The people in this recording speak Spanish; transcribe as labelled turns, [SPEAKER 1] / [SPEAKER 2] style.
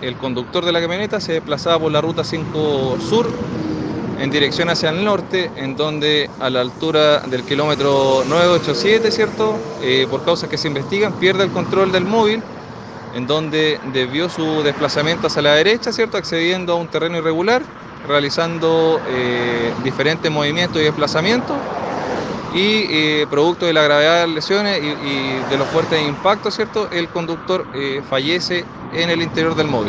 [SPEAKER 1] el conductor de la camioneta se desplazaba por la ruta 5 Sur en dirección hacia el norte, en donde a la altura del kilómetro 987, ¿cierto? Eh, por causas que se investigan, pierde el control del móvil, en donde desvió su desplazamiento hacia la derecha, ¿cierto? Accediendo a un terreno irregular, realizando eh, diferentes movimientos y desplazamientos y eh, producto de la gravedad de las lesiones y, de los fuertes impactos, ¿cierto? El conductor fallece en el interior del móvil.